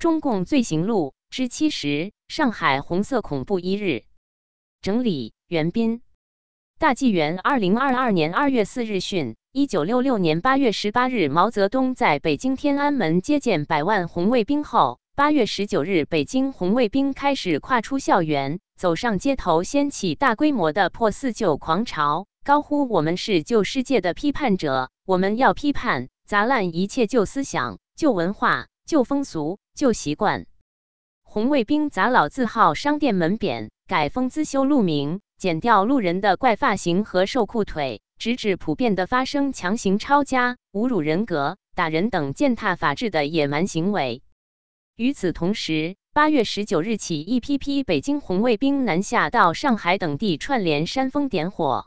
中共罪行录之七十：上海红色恐怖一日。整理：袁斌。大纪元二零二二年二月四日讯：一九六六年八月十八日，毛泽东在北京天安门接见百万红卫兵后，八月十九日，北京红卫兵开始跨出校园，走上街头，掀起大规模的破四旧狂潮，高呼“我们是旧世界的批判者，我们要批判砸烂一切旧思想、旧文化、旧风俗、旧习惯”。红卫兵砸老字号商店门匾，改风资修路名。剪掉路人的怪发型和瘦裤腿，直指普遍的发生强行抄家、侮辱人格、打人等践踏法治的野蛮行为。与此同时，八月十九日起，一批批北京红卫兵南下到上海等地串联煽风点火。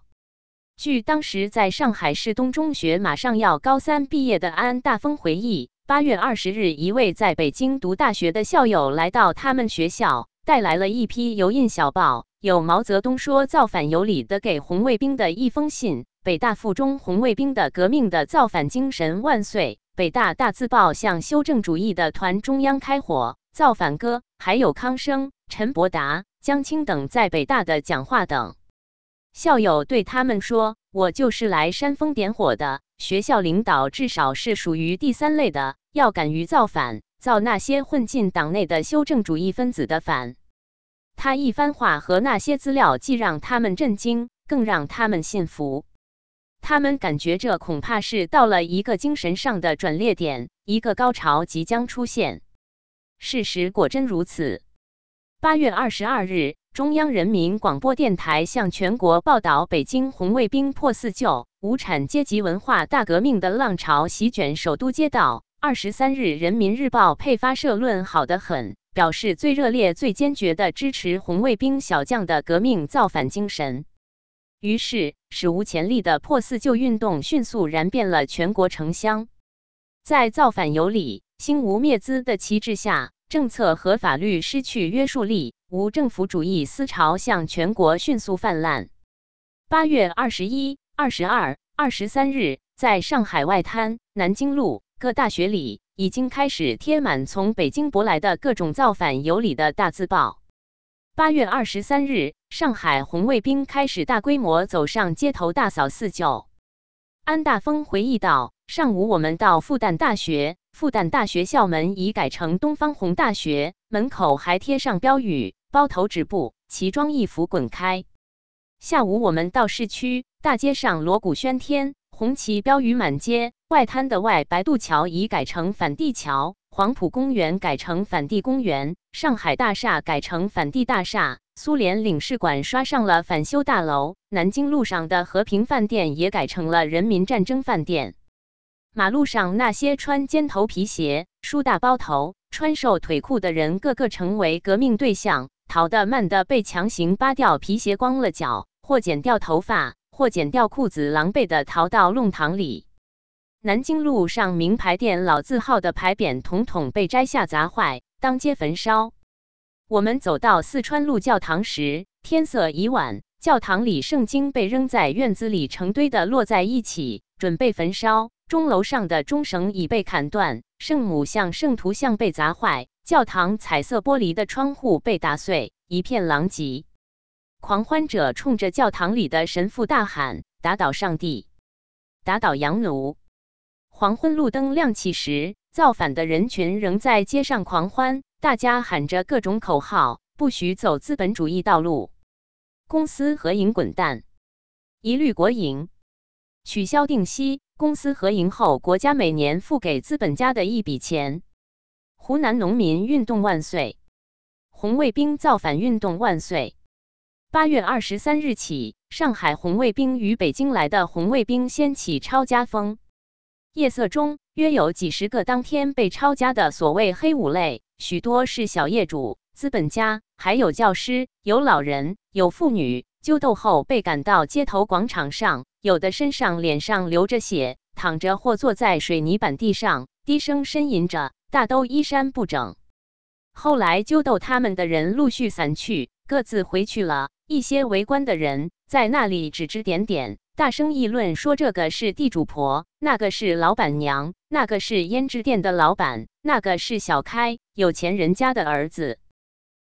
据当时在上海市东中学马上要高三毕业的安大峰回忆，八月二十日，一位在北京读大学的校友来到他们学校，带来了一批油印小报。有毛泽东说造反有理的给红卫兵的一封信，北大附中红卫兵的革命的造反精神万岁，北大大字报向修正主义的团中央开火，造反歌，还有康生、陈伯达、江青等在北大的讲话等。校友对他们说：“我就是来煽风点火的，学校领导至少是属于第三类的，要敢于造反，造那些混进党内的修正主义分子的反。”他一番话和那些资料，既让他们震惊，更让他们信服。他们感觉这恐怕是到了一个精神上的转捩点，一个高潮即将出现。事实果真如此。八月二十二日，中央人民广播电台向全国报道北京红卫兵破四旧、无产阶级文化大革命的浪潮席卷首都街道。二十三日，人民日报配发社论好得很。表示最热烈、最坚决的支持红卫兵小将的革命造反精神。于是，史无前例的破四旧运动迅速燃遍了全国城乡。在造反有理、兴无灭资的旗帜下，政策和法律失去约束力，无政府主义思潮向全国迅速泛滥。八月二十一、二十二、二十三日，在上海外滩、南京路各大学里。已经开始贴满从北京舶来的各种造反有理的大字报。八月二十三日，上海红卫兵开始大规模走上街头大扫四旧。安大峰回忆道：“上午我们到复旦大学，复旦大学校门已改成东方红大学，门口还贴上标语：包头止步，奇装异服滚开。下午我们到市区，大街上锣鼓喧天。”红旗标语满街，外滩的外白渡桥已改成反帝桥，黄埔公园改成反帝公园，上海大厦改成反帝大厦，苏联领事馆刷上了反修大楼，南京路上的和平饭店也改成了人民战争饭店。马路上那些穿尖头皮鞋、梳大包头、穿瘦腿裤的人，个个成为革命对象，逃得慢的被强行扒掉皮鞋，光了脚，或剪掉头发。或剪掉裤子，狼狈地逃到弄堂里。南京路上名牌店老字号的牌匾统统被摘下砸坏，当街焚烧。我们走到四川路教堂时，天色已晚，教堂里圣经被扔在院子里，成堆的摞在一起，准备焚烧。钟楼上的钟绳已被砍断，圣母像、圣徒像被砸坏，教堂彩色玻璃的窗户被打碎，一片狼藉。狂欢者冲着教堂里的神父大喊：“打倒上帝，打倒洋奴！”黄昏路灯亮起时，造反的人群仍在街上狂欢，大家喊着各种口号：“不许走资本主义道路，公司合营滚蛋，一律国营，取消定息，公司合营后，国家每年付给资本家的一笔钱。”湖南农民运动万岁！红卫兵造反运动万岁！八月二十三日起，上海红卫兵与北京来的红卫兵掀起抄家风。夜色中，约有几十个当天被抄家的所谓黑五类，许多是小业主、资本家，还有教师、有老人、有妇女，揪斗后被赶到街头广场上，有的身上、脸上流着血，躺着或坐在水泥板地上，低声呻吟着，大都衣衫不整。后来揪斗他们的人陆续散去，各自回去了。一些围观的人在那里指指点点，大声议论说：“这个是地主婆，那个是老板娘，那个是胭脂店的老板，那个是小开，有钱人家的儿子。”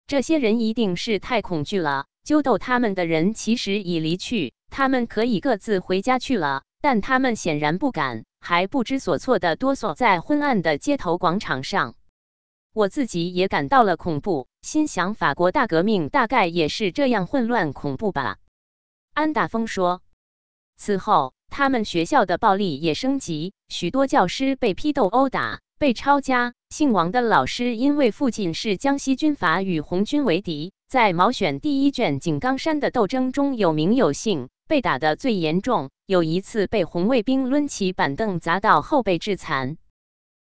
这些人一定是太恐惧了。揪斗他们的人其实已离去，他们可以各自回家去了，但他们显然不敢，还不知所措地哆嗦在昏暗的街头广场上。我自己也感到了恐怖，心想：法国大革命大概也是这样混乱恐怖吧。安大峰说。此后，他们学校的暴力也升级，许多教师被批斗、殴打、被抄家。姓王的老师因为父亲是江西军阀，与红军为敌，在毛选第一卷井冈山的斗争中有名有姓，被打得最严重。有一次被红卫兵抡起板凳砸到后背致残。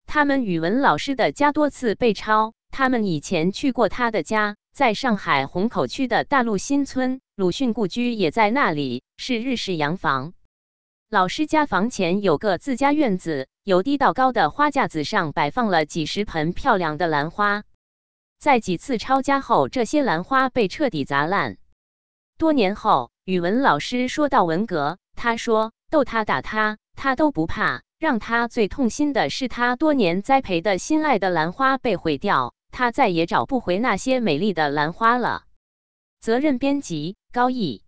他们语文老师的家多次被抄，他们以前去过他的家，在上海虹口区的大陆新村。鲁迅故居也在那里，是日式洋房。老师家房前有个自家院子，由低到高的花架子上摆放了几十盆漂亮的兰花。在几次抄家后，这些兰花被彻底砸烂。多年后，语文老师说到文革，他说逗他打他，他都不怕。让他最痛心的是，他多年栽培的心爱的兰花被毁掉，他再也找不回那些美丽的兰花了。责任编辑。高毅。